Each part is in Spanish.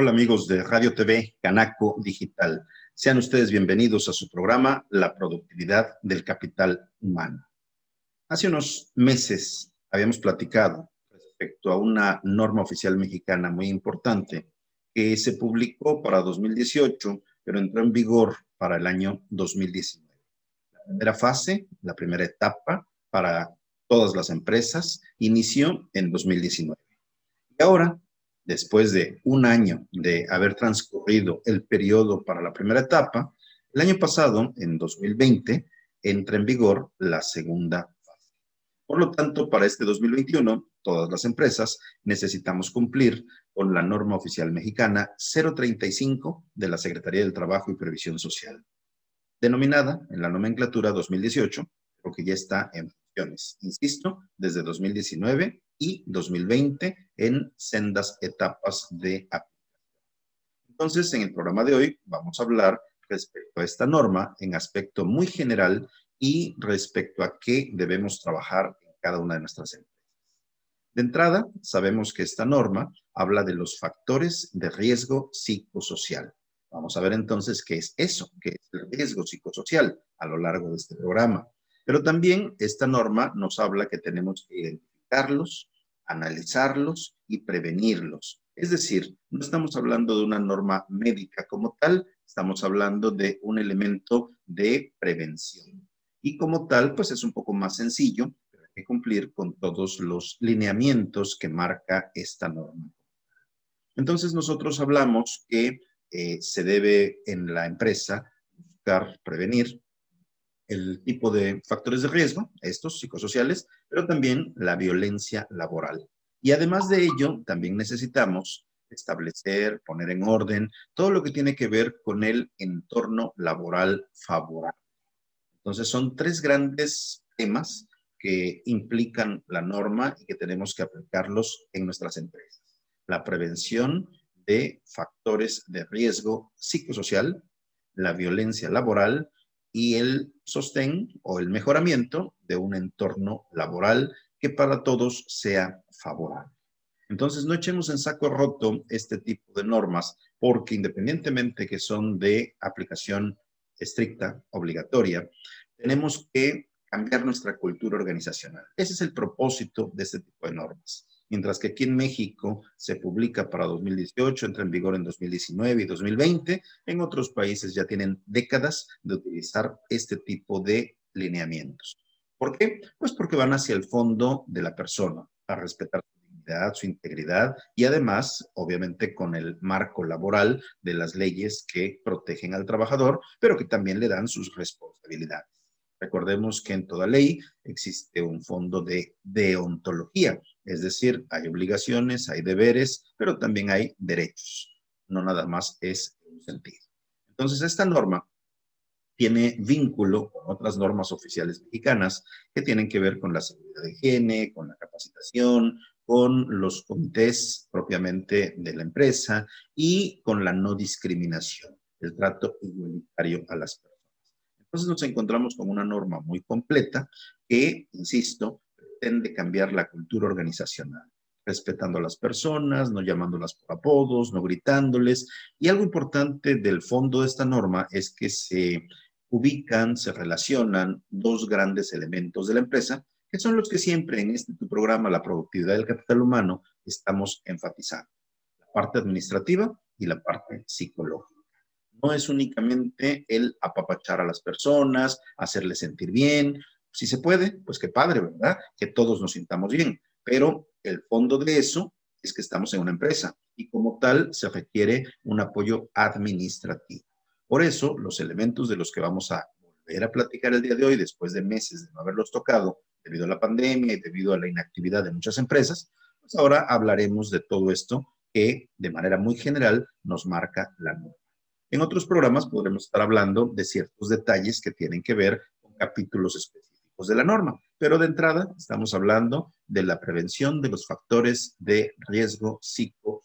Hola amigos de Radio TV Canaco Digital. Sean ustedes bienvenidos a su programa La productividad del capital humano. Hace unos meses habíamos platicado respecto a una norma oficial mexicana muy importante que se publicó para 2018, pero entró en vigor para el año 2019. La primera fase, la primera etapa para todas las empresas, inició en 2019. Y ahora después de un año de haber transcurrido el periodo para la primera etapa, el año pasado, en 2020, entra en vigor la segunda fase. Por lo tanto, para este 2021, todas las empresas necesitamos cumplir con la norma oficial mexicana 035 de la Secretaría del Trabajo y Previsión Social, denominada en la nomenclatura 2018, porque ya está en funciones, insisto, desde 2019 y 2020 en sendas etapas de aplicación. Entonces, en el programa de hoy vamos a hablar respecto a esta norma en aspecto muy general y respecto a qué debemos trabajar en cada una de nuestras empresas. De entrada, sabemos que esta norma habla de los factores de riesgo psicosocial. Vamos a ver entonces qué es eso, qué es el riesgo psicosocial a lo largo de este programa. Pero también esta norma nos habla que tenemos que analizarlos y prevenirlos. Es decir, no estamos hablando de una norma médica como tal, estamos hablando de un elemento de prevención. Y como tal, pues es un poco más sencillo, que cumplir con todos los lineamientos que marca esta norma. Entonces nosotros hablamos que eh, se debe en la empresa buscar prevenir el tipo de factores de riesgo, estos psicosociales, pero también la violencia laboral. Y además de ello, también necesitamos establecer, poner en orden todo lo que tiene que ver con el entorno laboral favorable. Entonces, son tres grandes temas que implican la norma y que tenemos que aplicarlos en nuestras empresas. La prevención de factores de riesgo psicosocial, la violencia laboral y el sostén o el mejoramiento de un entorno laboral que para todos sea favorable. Entonces, no echemos en saco roto este tipo de normas porque independientemente que son de aplicación estricta, obligatoria, tenemos que cambiar nuestra cultura organizacional. Ese es el propósito de este tipo de normas mientras que aquí en México se publica para 2018, entra en vigor en 2019 y 2020. En otros países ya tienen décadas de utilizar este tipo de lineamientos. ¿Por qué? Pues porque van hacia el fondo de la persona, a respetar su dignidad, su integridad y además, obviamente, con el marco laboral de las leyes que protegen al trabajador, pero que también le dan sus responsabilidades. Recordemos que en toda ley existe un fondo de deontología, es decir, hay obligaciones, hay deberes, pero también hay derechos. No nada más es un sentido. Entonces, esta norma tiene vínculo con otras normas oficiales mexicanas que tienen que ver con la seguridad de higiene, con la capacitación, con los comités propiamente de la empresa y con la no discriminación, el trato igualitario a las personas. Entonces nos encontramos con una norma muy completa que, insisto, pretende cambiar la cultura organizacional, respetando a las personas, no llamándolas por apodos, no gritándoles. Y algo importante del fondo de esta norma es que se ubican, se relacionan dos grandes elementos de la empresa, que son los que siempre en este programa, la productividad del capital humano, estamos enfatizando. La parte administrativa y la parte psicológica no es únicamente el apapachar a las personas, hacerles sentir bien. Si se puede, pues qué padre, ¿verdad? Que todos nos sintamos bien. Pero el fondo de eso es que estamos en una empresa y como tal se requiere un apoyo administrativo. Por eso, los elementos de los que vamos a volver a platicar el día de hoy, después de meses de no haberlos tocado debido a la pandemia y debido a la inactividad de muchas empresas, pues ahora hablaremos de todo esto que de manera muy general nos marca la norma. En otros programas podremos estar hablando de ciertos detalles que tienen que ver con capítulos específicos de la norma, pero de entrada estamos hablando de la prevención de los factores de riesgo psicosocial.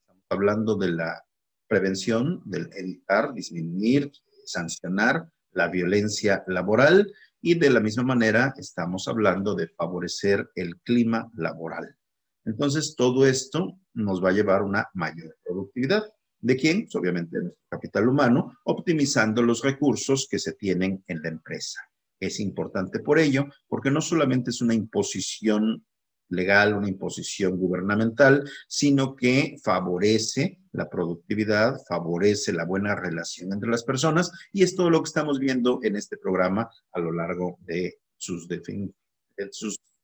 Estamos hablando de la prevención, del evitar, disminuir, sancionar la violencia laboral y de la misma manera estamos hablando de favorecer el clima laboral. Entonces, todo esto nos va a llevar a una mayor productividad. ¿De quién? Pues, obviamente de nuestro capital humano, optimizando los recursos que se tienen en la empresa. Es importante por ello, porque no solamente es una imposición legal, una imposición gubernamental, sino que favorece la productividad, favorece la buena relación entre las personas y es todo lo que estamos viendo en este programa a lo largo de sus,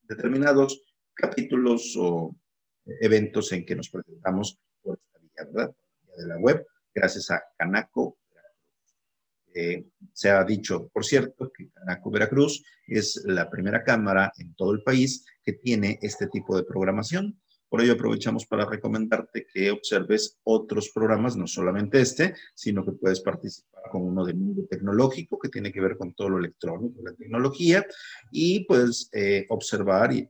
determinados capítulos o eventos en que nos presentamos por esta vía, ¿verdad? de la web, gracias a Canaco. Eh, se ha dicho, por cierto, que Canaco Veracruz es la primera cámara en todo el país que tiene este tipo de programación. Por ello aprovechamos para recomendarte que observes otros programas, no solamente este, sino que puedes participar con uno de mundo tecnológico que tiene que ver con todo lo electrónico, la tecnología, y puedes eh, observar y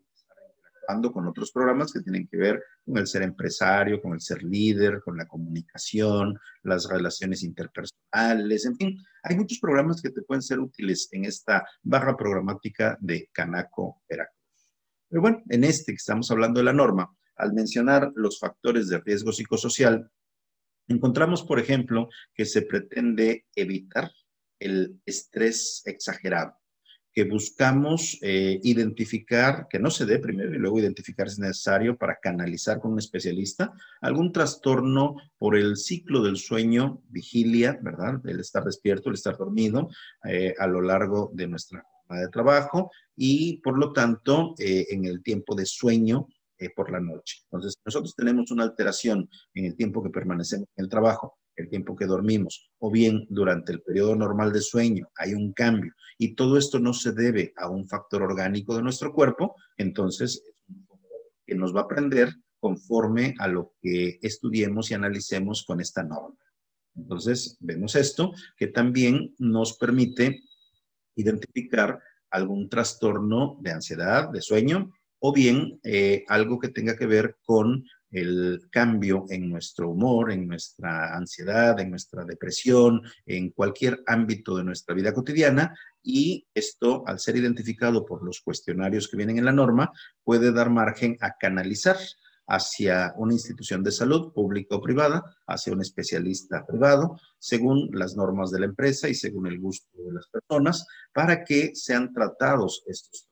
con otros programas que tienen que ver con el ser empresario, con el ser líder, con la comunicación, las relaciones interpersonales, en fin, hay muchos programas que te pueden ser útiles en esta barra programática de Canaco Veracruz. Pero bueno, en este que estamos hablando de la norma, al mencionar los factores de riesgo psicosocial, encontramos, por ejemplo, que se pretende evitar el estrés exagerado que buscamos eh, identificar, que no se dé primero y luego identificar si es necesario para canalizar con un especialista, algún trastorno por el ciclo del sueño, vigilia, ¿verdad? El estar despierto, el estar dormido eh, a lo largo de nuestra jornada de trabajo y por lo tanto eh, en el tiempo de sueño por la noche. Entonces, nosotros tenemos una alteración en el tiempo que permanecemos en el trabajo el tiempo que dormimos, o bien durante el periodo normal de sueño hay un cambio y todo esto no se debe a un factor orgánico de nuestro cuerpo, entonces que nos va a aprender conforme a lo que estudiemos y analicemos con esta norma. Entonces, vemos esto que también nos permite identificar algún trastorno de ansiedad, de sueño, o bien eh, algo que tenga que ver con el cambio en nuestro humor, en nuestra ansiedad, en nuestra depresión, en cualquier ámbito de nuestra vida cotidiana. Y esto, al ser identificado por los cuestionarios que vienen en la norma, puede dar margen a canalizar hacia una institución de salud pública o privada, hacia un especialista privado, según las normas de la empresa y según el gusto de las personas, para que sean tratados estos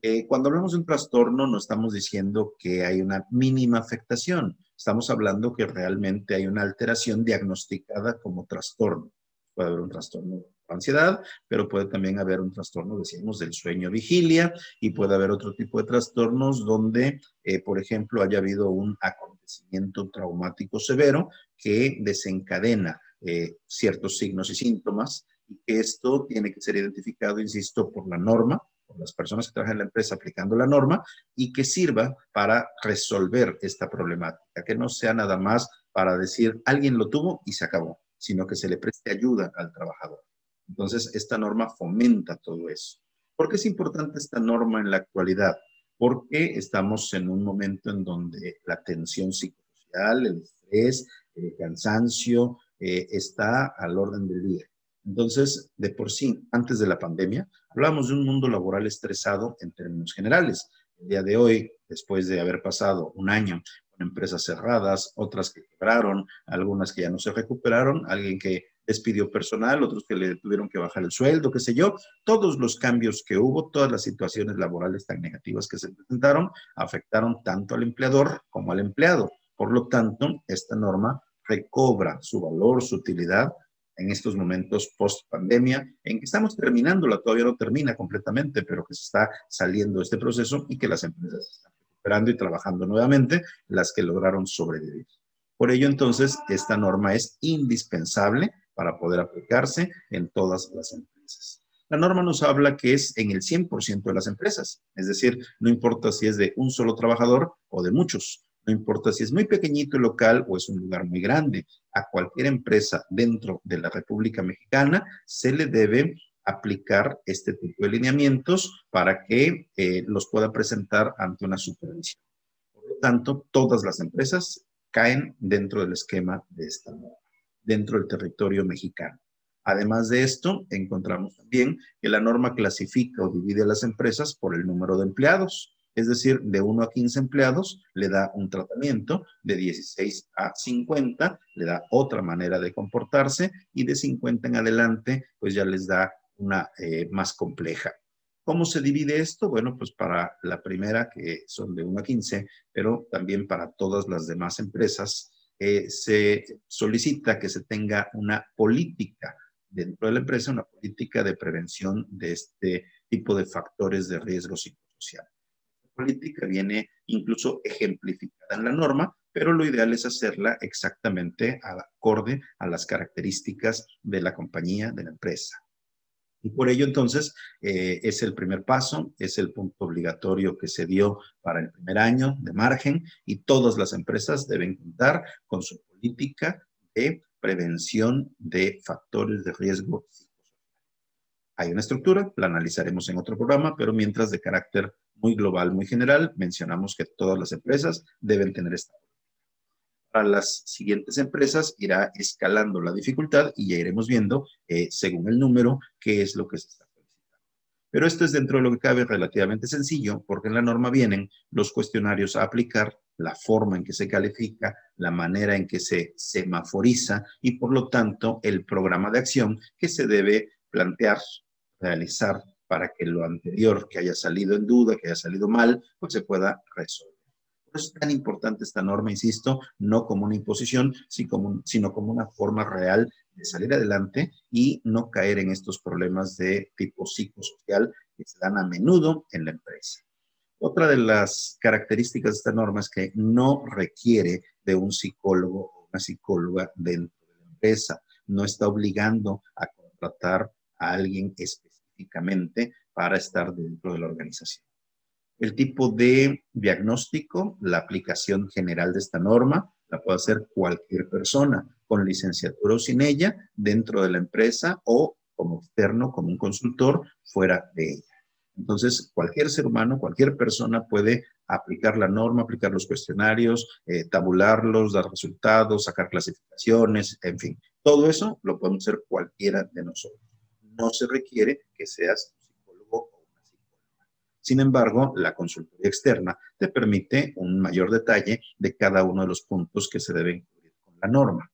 eh, cuando hablamos de un trastorno, no estamos diciendo que hay una mínima afectación, estamos hablando que realmente hay una alteración diagnosticada como trastorno. Puede haber un trastorno de ansiedad, pero puede también haber un trastorno, decimos, del sueño vigilia y puede haber otro tipo de trastornos donde, eh, por ejemplo, haya habido un acontecimiento traumático severo que desencadena eh, ciertos signos y síntomas y que esto tiene que ser identificado, insisto, por la norma, las personas que trabajan en la empresa aplicando la norma y que sirva para resolver esta problemática, que no sea nada más para decir alguien lo tuvo y se acabó, sino que se le preste ayuda al trabajador. Entonces, esta norma fomenta todo eso. ¿Por qué es importante esta norma en la actualidad? Porque estamos en un momento en donde la tensión psicosocial, el estrés, el cansancio eh, está al orden del día. Entonces, de por sí, antes de la pandemia, hablábamos de un mundo laboral estresado en términos generales. El día de hoy, después de haber pasado un año con empresas cerradas, otras que quebraron, algunas que ya no se recuperaron, alguien que despidió personal, otros que le tuvieron que bajar el sueldo, qué sé yo, todos los cambios que hubo, todas las situaciones laborales tan negativas que se presentaron, afectaron tanto al empleador como al empleado. Por lo tanto, esta norma recobra su valor, su utilidad en estos momentos post pandemia, en que estamos terminándola, todavía no termina completamente, pero que se está saliendo este proceso y que las empresas están recuperando y trabajando nuevamente, las que lograron sobrevivir. Por ello, entonces, esta norma es indispensable para poder aplicarse en todas las empresas. La norma nos habla que es en el 100% de las empresas, es decir, no importa si es de un solo trabajador o de muchos, no importa si es muy pequeñito y local o es un lugar muy grande, a cualquier empresa dentro de la República Mexicana se le debe aplicar este tipo de lineamientos para que eh, los pueda presentar ante una supervisión. Por lo tanto, todas las empresas caen dentro del esquema de esta norma, dentro del territorio mexicano. Además de esto, encontramos también que la norma clasifica o divide a las empresas por el número de empleados. Es decir, de 1 a 15 empleados le da un tratamiento, de 16 a 50 le da otra manera de comportarse y de 50 en adelante pues ya les da una eh, más compleja. ¿Cómo se divide esto? Bueno, pues para la primera, que son de 1 a 15, pero también para todas las demás empresas, eh, se solicita que se tenga una política dentro de la empresa, una política de prevención de este tipo de factores de riesgo psicosocial política viene incluso ejemplificada en la norma, pero lo ideal es hacerla exactamente acorde a las características de la compañía, de la empresa. Y por ello, entonces, eh, es el primer paso, es el punto obligatorio que se dio para el primer año de margen y todas las empresas deben contar con su política de prevención de factores de riesgo hay una estructura, la analizaremos en otro programa, pero mientras de carácter muy global, muy general, mencionamos que todas las empresas deben tener esta. Para las siguientes empresas irá escalando la dificultad y ya iremos viendo, eh, según el número, qué es lo que se está solicitando. Pero esto es dentro de lo que cabe relativamente sencillo, porque en la norma vienen los cuestionarios a aplicar, la forma en que se califica, la manera en que se semaforiza y, por lo tanto, el programa de acción que se debe plantear realizar para que lo anterior que haya salido en duda, que haya salido mal, pues se pueda resolver. Por eso es tan importante esta norma, insisto, no como una imposición, sino como una forma real de salir adelante y no caer en estos problemas de tipo psicosocial que se dan a menudo en la empresa. Otra de las características de esta norma es que no requiere de un psicólogo o una psicóloga dentro de la empresa. No está obligando a contratar a alguien específico para estar dentro de la organización. El tipo de diagnóstico, la aplicación general de esta norma, la puede hacer cualquier persona con licenciatura o sin ella dentro de la empresa o como externo, como un consultor fuera de ella. Entonces, cualquier ser humano, cualquier persona puede aplicar la norma, aplicar los cuestionarios, eh, tabularlos, dar resultados, sacar clasificaciones, en fin. Todo eso lo podemos hacer cualquiera de nosotros no se requiere que seas un psicólogo o una psicóloga. Sin embargo, la consultoría externa te permite un mayor detalle de cada uno de los puntos que se deben cubrir con la norma.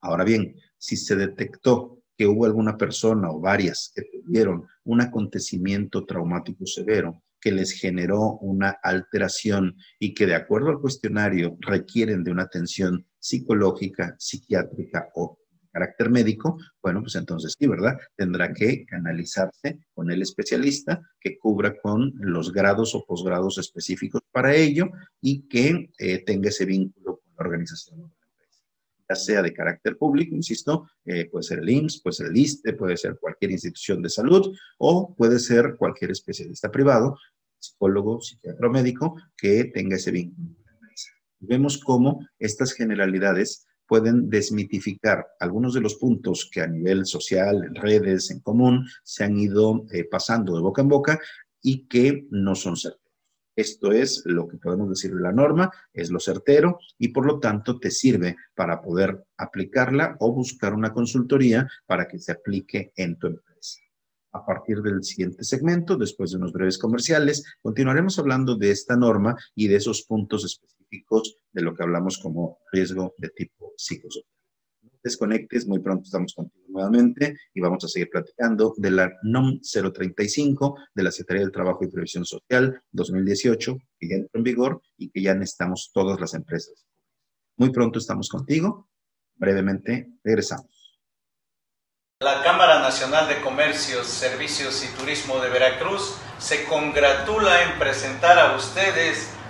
Ahora bien, si se detectó que hubo alguna persona o varias que tuvieron un acontecimiento traumático severo que les generó una alteración y que de acuerdo al cuestionario requieren de una atención psicológica, psiquiátrica o carácter médico, bueno, pues entonces sí, ¿verdad? Tendrá que canalizarse con el especialista que cubra con los grados o posgrados específicos para ello y que eh, tenga ese vínculo con la organización de la empresa. Ya sea de carácter público, insisto, eh, puede ser el IMSS, puede ser el ISTE, puede ser cualquier institución de salud o puede ser cualquier especialista privado, psicólogo, psiquiatra médico, que tenga ese vínculo con la empresa. Vemos cómo estas generalidades pueden desmitificar algunos de los puntos que a nivel social, en redes, en común, se han ido eh, pasando de boca en boca y que no son certeros. Esto es lo que podemos decir de la norma, es lo certero y por lo tanto te sirve para poder aplicarla o buscar una consultoría para que se aplique en tu empresa. A partir del siguiente segmento, después de unos breves comerciales, continuaremos hablando de esta norma y de esos puntos de lo que hablamos como riesgo de tipo psicosocial. No desconectes, muy pronto estamos contigo nuevamente y vamos a seguir platicando de la NOM 035 de la Secretaría del Trabajo y Previsión Social 2018, que ya entró en vigor y que ya necesitamos todas las empresas. Muy pronto estamos contigo. Brevemente regresamos. La Cámara Nacional de Comercios, Servicios y Turismo de Veracruz se congratula en presentar a ustedes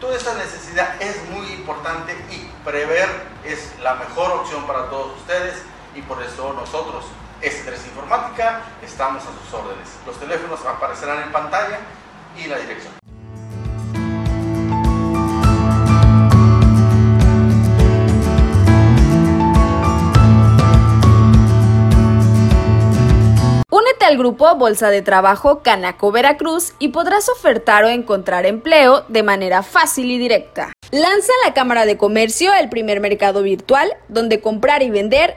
toda esta necesidad es muy importante y prever es la mejor opción para todos ustedes y por eso nosotros, S3 Informática, estamos a sus órdenes. Los teléfonos aparecerán en pantalla y la dirección. Únete al grupo Bolsa de Trabajo Canaco Veracruz y podrás ofertar o encontrar empleo de manera fácil y directa. Lanza la Cámara de Comercio el primer mercado virtual donde comprar y vender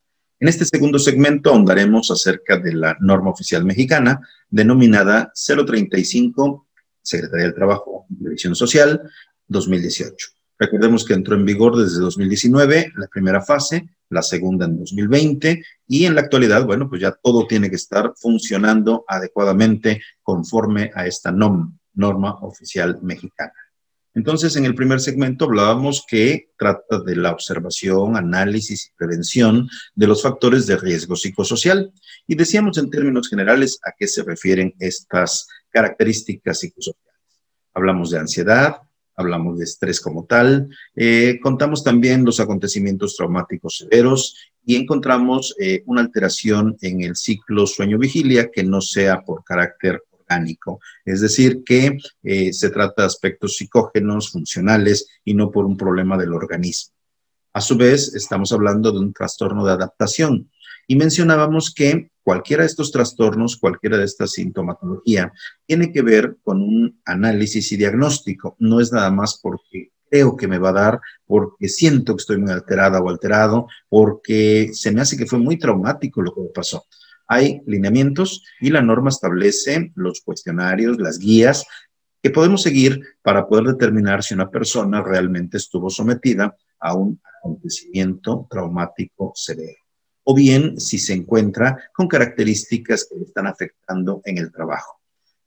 En este segundo segmento ahondaremos acerca de la norma oficial mexicana denominada 035 Secretaría del Trabajo y Previsión Social 2018. Recordemos que entró en vigor desde 2019, la primera fase, la segunda en 2020 y en la actualidad, bueno, pues ya todo tiene que estar funcionando adecuadamente conforme a esta norma oficial mexicana. Entonces, en el primer segmento hablábamos que trata de la observación, análisis y prevención de los factores de riesgo psicosocial. Y decíamos en términos generales a qué se refieren estas características psicosociales. Hablamos de ansiedad, hablamos de estrés como tal, eh, contamos también los acontecimientos traumáticos severos y encontramos eh, una alteración en el ciclo sueño-vigilia que no sea por carácter es decir, que eh, se trata de aspectos psicógenos, funcionales y no por un problema del organismo. A su vez, estamos hablando de un trastorno de adaptación y mencionábamos que cualquiera de estos trastornos, cualquiera de esta sintomatología, tiene que ver con un análisis y diagnóstico. No es nada más porque creo que me va a dar, porque siento que estoy muy alterada o alterado, porque se me hace que fue muy traumático lo que me pasó hay lineamientos y la norma establece los cuestionarios, las guías que podemos seguir para poder determinar si una persona realmente estuvo sometida a un acontecimiento traumático severo o bien si se encuentra con características que le están afectando en el trabajo.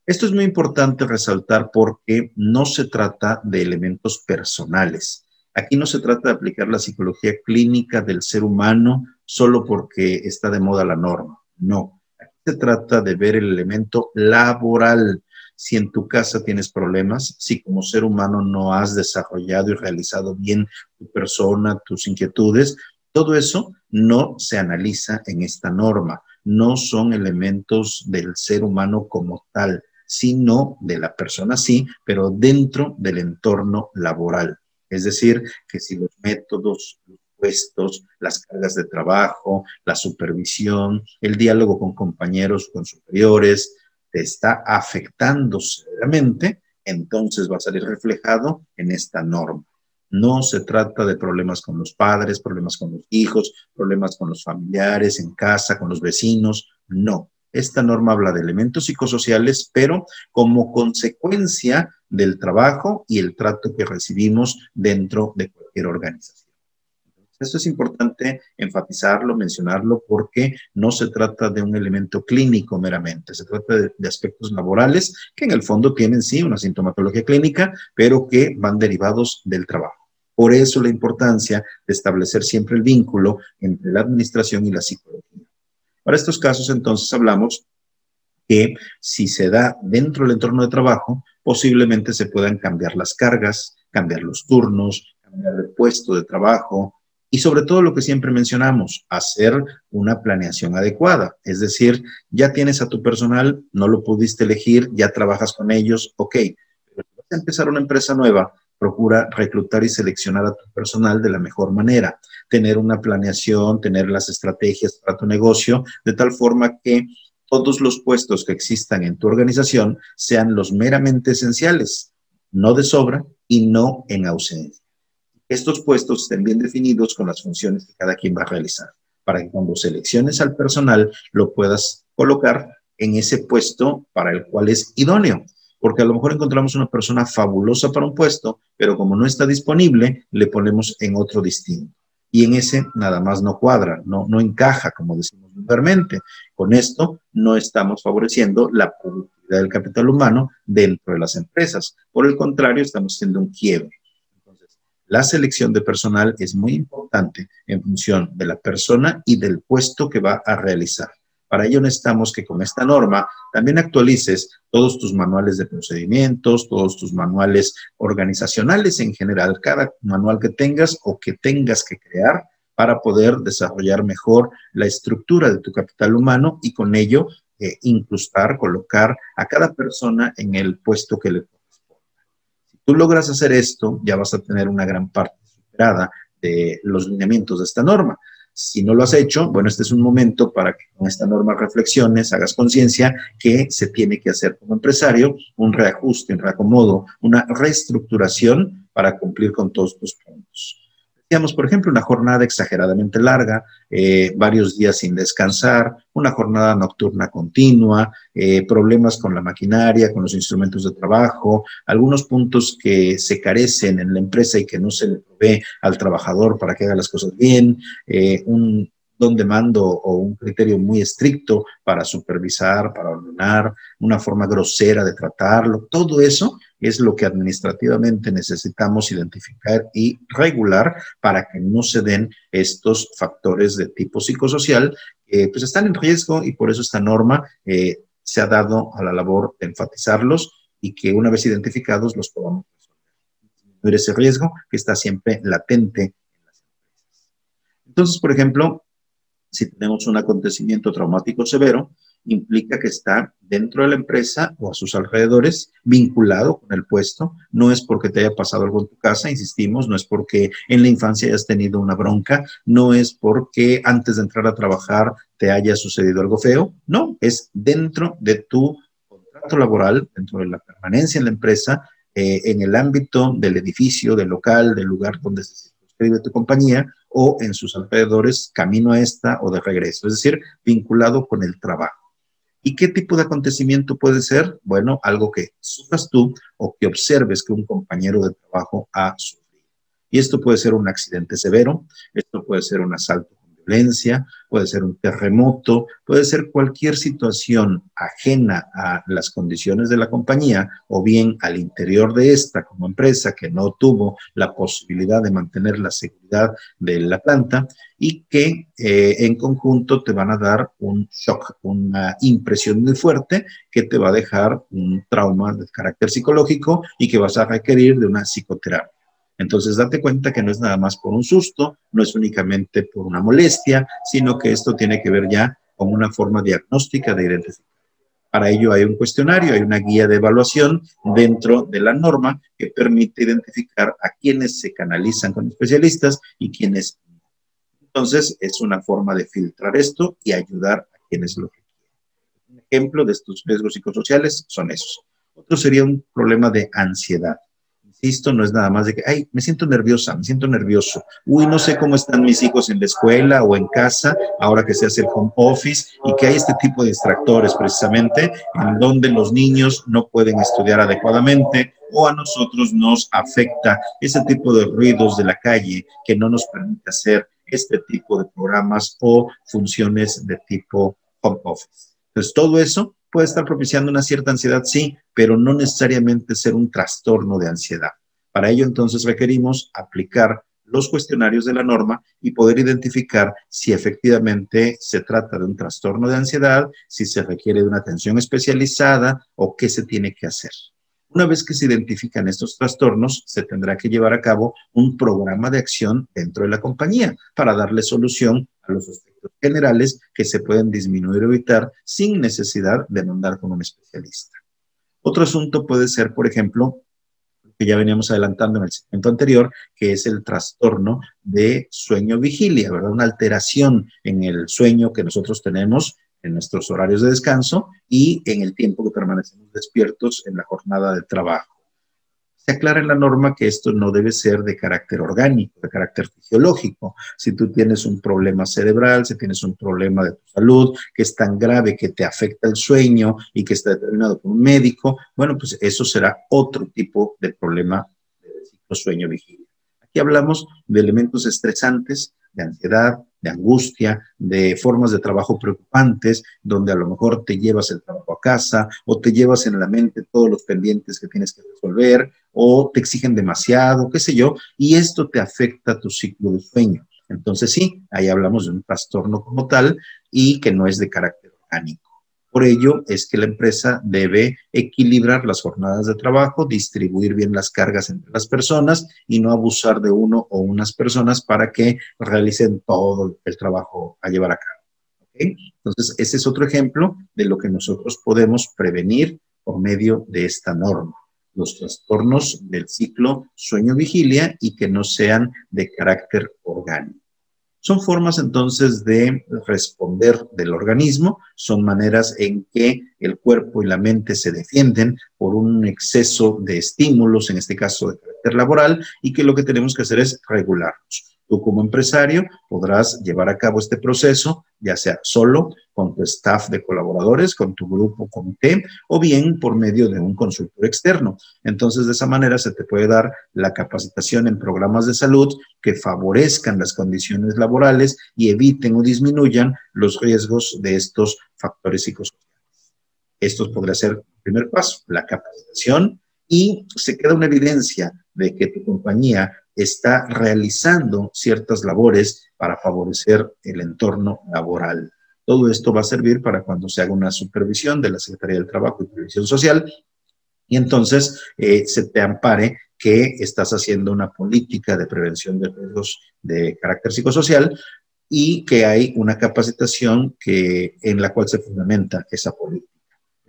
Esto es muy importante resaltar porque no se trata de elementos personales. Aquí no se trata de aplicar la psicología clínica del ser humano solo porque está de moda la norma. No, se trata de ver el elemento laboral. Si en tu casa tienes problemas, si como ser humano no has desarrollado y realizado bien tu persona, tus inquietudes, todo eso no se analiza en esta norma. No son elementos del ser humano como tal, sino de la persona sí, pero dentro del entorno laboral. Es decir, que si los métodos, las cargas de trabajo, la supervisión, el diálogo con compañeros, con superiores, te está afectando severamente, entonces va a salir reflejado en esta norma. No se trata de problemas con los padres, problemas con los hijos, problemas con los familiares, en casa, con los vecinos. No. Esta norma habla de elementos psicosociales, pero como consecuencia del trabajo y el trato que recibimos dentro de cualquier organización. Esto es importante enfatizarlo, mencionarlo, porque no se trata de un elemento clínico meramente, se trata de, aspectos laborales que en el fondo tienen sí una sintomatología clínica, pero que van derivados del trabajo. Por eso la importancia de establecer siempre el vínculo entre la administración y la psicología. Para estos casos, entonces, hablamos que si se da dentro del entorno de trabajo, posiblemente se puedan cambiar las cargas, cambiar los turnos, cambiar el puesto de trabajo, y sobre todo lo que siempre mencionamos, hacer una planeación adecuada. Es decir, ya tienes a tu personal, no lo pudiste elegir, ya trabajas con ellos, ok, pero vas a empezar una empresa nueva, procura reclutar y seleccionar a tu personal de la mejor manera, tener una planeación, tener las estrategias para tu negocio, de tal forma que todos los puestos que existan en tu organización sean los meramente esenciales, no de sobra y no en ausencia estos puestos estén bien definidos con las funciones que cada quien va a realizar, para que cuando selecciones al personal lo puedas colocar en ese puesto para el cual es idóneo. Porque a lo mejor encontramos una persona fabulosa para un puesto, pero como no está disponible, le ponemos en otro distinto. Y en ese nada más no cuadra, no, no encaja, como decimos vulgarmente. Con esto no estamos favoreciendo la productividad del capital humano dentro de las empresas. Por el contrario, estamos haciendo un quiebre la selección de personal es muy importante en función de la persona y del puesto que va a realizar, Para ello necesitamos que con esta norma también actualices todos tus manuales de procedimientos, todos tus manuales organizacionales en general, cada manual que tengas o que tengas que crear para poder desarrollar mejor la estructura de tu capital humano y con ello eh, incrustar, colocar a cada persona en el puesto que le corresponda. Tú logras hacer esto, ya vas a tener una gran parte superada de los lineamientos de esta norma. Si no lo has hecho, bueno, este es un momento para que con esta norma reflexiones, hagas conciencia que se tiene que hacer como empresario un reajuste, un reacomodo, una reestructuración para cumplir con todos tus puntos. Decíamos, por ejemplo, una jornada exageradamente larga, eh, varios días sin descansar, una jornada nocturna continua, eh, problemas con la maquinaria, con los instrumentos de trabajo, algunos puntos que se carecen en la empresa y que no se le provee al trabajador para que haga las cosas bien, eh, un don de mando o un criterio muy estricto para supervisar, para ordenar, una forma grosera de tratarlo, todo eso es lo que administrativamente necesitamos identificar y regular para que no se den estos factores de tipo psicosocial, que pues están en riesgo y por eso esta norma eh, se ha dado a la labor de enfatizarlos y que una vez identificados los podamos resolver. ese riesgo que está siempre latente en las empresas. Entonces, por ejemplo, si tenemos un acontecimiento traumático severo, implica que está dentro de la empresa o a sus alrededores, vinculado con el puesto. No es porque te haya pasado algo en tu casa, insistimos, no es porque en la infancia hayas tenido una bronca, no es porque antes de entrar a trabajar te haya sucedido algo feo, no, es dentro de tu contrato laboral, dentro de la permanencia en la empresa, eh, en el ámbito del edificio, del local, del lugar donde se circunscribe tu compañía o en sus alrededores, camino a esta o de regreso, es decir, vinculado con el trabajo. ¿Y qué tipo de acontecimiento puede ser? Bueno, algo que sufras tú o que observes que un compañero de trabajo ha sufrido. Y esto puede ser un accidente severo, esto puede ser un asalto violencia, puede ser un terremoto, puede ser cualquier situación ajena a las condiciones de la compañía o bien al interior de esta como empresa que no tuvo la posibilidad de mantener la seguridad de la planta y que eh, en conjunto te van a dar un shock, una impresión muy fuerte que te va a dejar un trauma de carácter psicológico y que vas a requerir de una psicoterapia. Entonces, date cuenta que no es nada más por un susto, no es únicamente por una molestia, sino que esto tiene que ver ya con una forma diagnóstica de identificar. Para ello hay un cuestionario, hay una guía de evaluación dentro de la norma que permite identificar a quienes se canalizan con especialistas y quienes no. Entonces, es una forma de filtrar esto y ayudar a quienes lo quieren. Un ejemplo de estos riesgos psicosociales son esos. Otro sería un problema de ansiedad esto no es nada más de que, ay, me siento nerviosa, me siento nervioso. Uy, no sé cómo están mis hijos en la escuela o en casa, ahora que se hace el home office y que hay este tipo de distractores precisamente en donde los niños no pueden estudiar adecuadamente o a nosotros nos afecta ese tipo de ruidos de la calle que no nos permite hacer este tipo de programas o funciones de tipo home office. Entonces, todo eso puede estar propiciando una cierta ansiedad, sí, pero no necesariamente ser un trastorno de ansiedad. Para ello, entonces, requerimos aplicar los cuestionarios de la norma y poder identificar si efectivamente se trata de un trastorno de ansiedad, si se requiere de una atención especializada o qué se tiene que hacer. Una vez que se identifican estos trastornos, se tendrá que llevar a cabo un programa de acción dentro de la compañía para darle solución a los generales que se pueden disminuir o evitar sin necesidad de mandar con un especialista. Otro asunto puede ser, por ejemplo, que ya veníamos adelantando en el segmento anterior, que es el trastorno de sueño-vigilia, ¿verdad? Una alteración en el sueño que nosotros tenemos en nuestros horarios de descanso y en el tiempo que permanecemos despiertos en la jornada de trabajo se aclara en la norma que esto no debe ser de carácter orgánico, de carácter fisiológico. Si tú tienes un problema cerebral, si tienes un problema de tu salud que es tan grave que te afecta el sueño y que está determinado por un médico, bueno, pues eso será otro tipo de problema de ciclo sueño vigilia. Aquí hablamos de elementos estresantes, de ansiedad, de angustia, de formas de trabajo preocupantes, donde a lo mejor te llevas el trabajo a casa o te llevas en la mente todos los pendientes que tienes que resolver o te exigen demasiado, qué sé yo, y esto te afecta tu ciclo de sueño. Entonces sí, ahí hablamos de un trastorno como tal y que no es de carácter orgánico. Por ello es que la empresa debe equilibrar las jornadas de trabajo, distribuir bien las cargas entre las personas y no abusar de uno o unas personas para que realicen todo el trabajo a llevar a cabo. Entonces, ese es otro ejemplo de lo que nosotros podemos prevenir por medio de esta norma los trastornos del ciclo sueño-vigilia y que no sean de carácter orgánico. Son formas entonces de responder del organismo, son maneras en que el cuerpo y la mente se defienden por un exceso de estímulos, en este caso de carácter laboral, y que lo que tenemos que hacer es regularlos. Tú como empresario podrás llevar a cabo este proceso, ya sea solo, con tu staff de colaboradores, con tu grupo comité, o bien por medio de un consultor externo. Entonces, de esa manera se te puede dar la capacitación en programas de salud que favorezcan las condiciones laborales y eviten o disminuyan los riesgos de estos factores psicosociales. Esto podría ser el primer paso, la capacitación, y se queda una evidencia de que tu compañía está realizando ciertas labores para favorecer el entorno laboral. Todo esto va a servir para cuando se haga una supervisión de la Secretaría del Trabajo y Previsión Social y entonces eh, se te ampare que estás haciendo una política de prevención de riesgos de carácter psicosocial y que hay una capacitación que, en la cual se fundamenta esa política.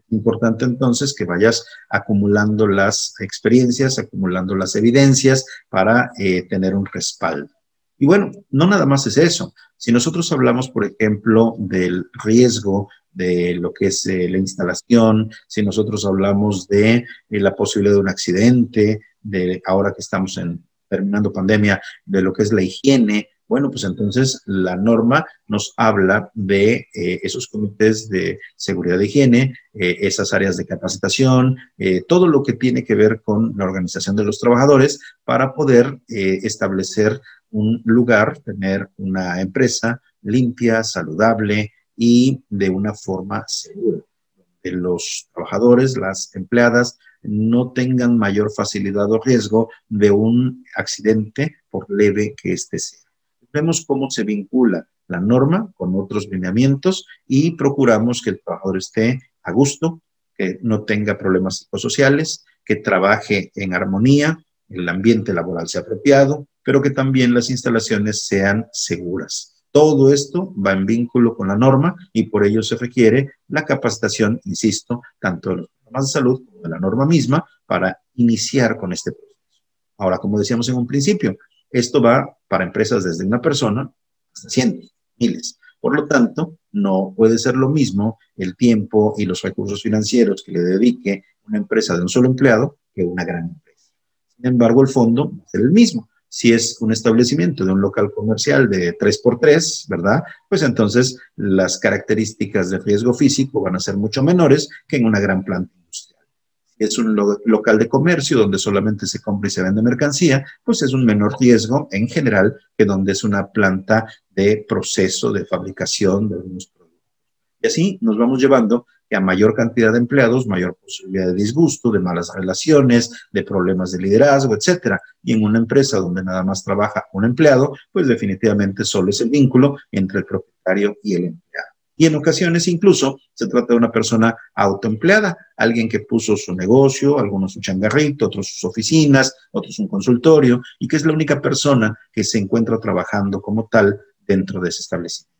Importante entonces que vayas acumulando las experiencias, acumulando las evidencias para eh, tener un respaldo. Y bueno, no nada más es eso. Si nosotros hablamos, por ejemplo, del riesgo de lo que es eh, la instalación, si nosotros hablamos de eh, la posibilidad de un accidente, de ahora que estamos en, terminando pandemia, de lo que es la higiene, bueno, pues entonces la norma nos habla de eh, esos comités de seguridad de higiene, eh, esas áreas de capacitación, eh, todo lo que tiene que ver con la organización de los trabajadores para poder establecer un lugar, tener una empresa limpia, saludable y de una forma segura. Los trabajadores, las empleadas, no tengan mayor facilidad o riesgo de un accidente, por leve que éste sea vemos cómo se vincula la norma con otros lineamientos y procuramos que el trabajador esté a gusto, que no tenga problemas psicosociales, que trabaje en armonía, el ambiente laboral sea apropiado, pero que también las instalaciones sean seguras. Todo esto va en vínculo con la norma y por ello se requiere la capacitación, insisto, tanto de los programas de salud como de la norma misma para iniciar con este proceso. Ahora, como decíamos en un principio, esto va para empresas desde una persona hasta cientos, miles. Por lo tanto, no puede ser lo mismo el tiempo y los recursos financieros que le dedique una empresa de un solo empleado que una gran empresa. Sin embargo, el fondo va a ser el mismo. Si es un establecimiento de un local comercial de 3x3, ¿verdad? Pues entonces las características de riesgo físico van a ser mucho menores que en una gran planta es un local de comercio donde solamente se compra y se vende mercancía, pues es un menor riesgo en general que donde es una planta de proceso de fabricación de algunos productos. Y así nos vamos llevando a mayor cantidad de empleados, mayor posibilidad de disgusto, de malas relaciones, de problemas de liderazgo, etcétera. Y en una empresa donde nada más trabaja un empleado, pues definitivamente solo es el vínculo entre el propietario y el empleado. Y en ocasiones incluso se trata de una persona autoempleada, alguien que puso su negocio, algunos su changarrito, otros sus oficinas, otros un consultorio, y que es la única persona que se encuentra trabajando como tal dentro de ese establecimiento.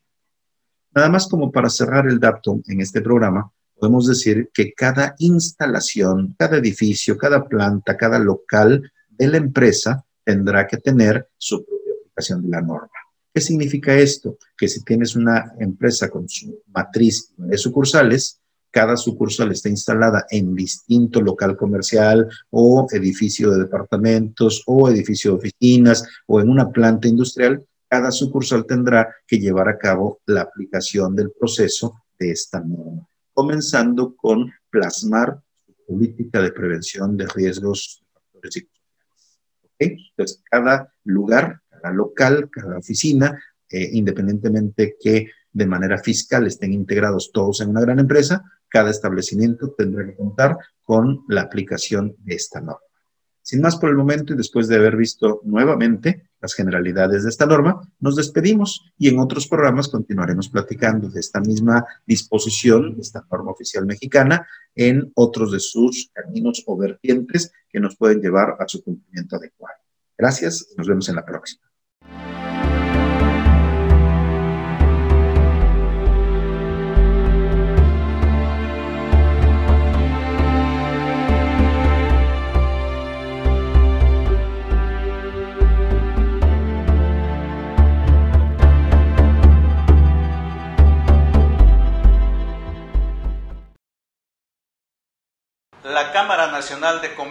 Nada más como para cerrar el dato en este programa, podemos decir que cada instalación, cada edificio, cada planta, cada local de la empresa tendrá que tener su propia aplicación de la norma. ¿Qué significa esto? Que si tienes una empresa con su matriz de sucursales, cada sucursal está instalada en distinto local comercial o edificio de departamentos o edificio de oficinas o en una planta industrial, cada sucursal tendrá que llevar a cabo la aplicación del proceso de esta norma, comenzando con plasmar su política de prevención de riesgos psicosociales. Entonces, cada lugar local, cada oficina, eh, independientemente que de manera fiscal estén integrados todos en una gran empresa, cada establecimiento tendrá que contar con la aplicación de esta norma. Sin más por el momento y después de haber visto nuevamente las generalidades de esta norma, nos despedimos y en otros programas continuaremos platicando de esta misma disposición, de esta norma oficial mexicana, en otros de sus caminos o vertientes que nos pueden llevar a su cumplimiento adecuado. Gracias, nos vemos en la próxima.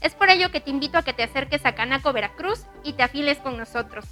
Es por ello que te invito a que te acerques a Canaco Veracruz y te afiles con nosotros.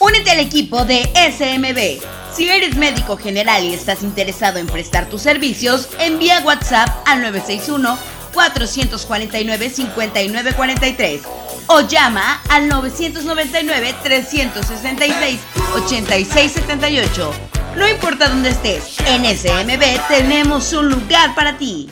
Únete al equipo de SMB. Si eres médico general y estás interesado en prestar tus servicios, envía WhatsApp al 961 449 5943 o llama al 999-366-8678. No importa dónde estés, en SMB tenemos un lugar para ti.